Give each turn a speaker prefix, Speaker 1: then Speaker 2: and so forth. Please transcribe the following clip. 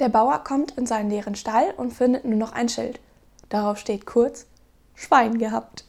Speaker 1: Der Bauer kommt in seinen leeren Stall und findet nur noch ein Schild. Darauf steht kurz Schwein gehabt.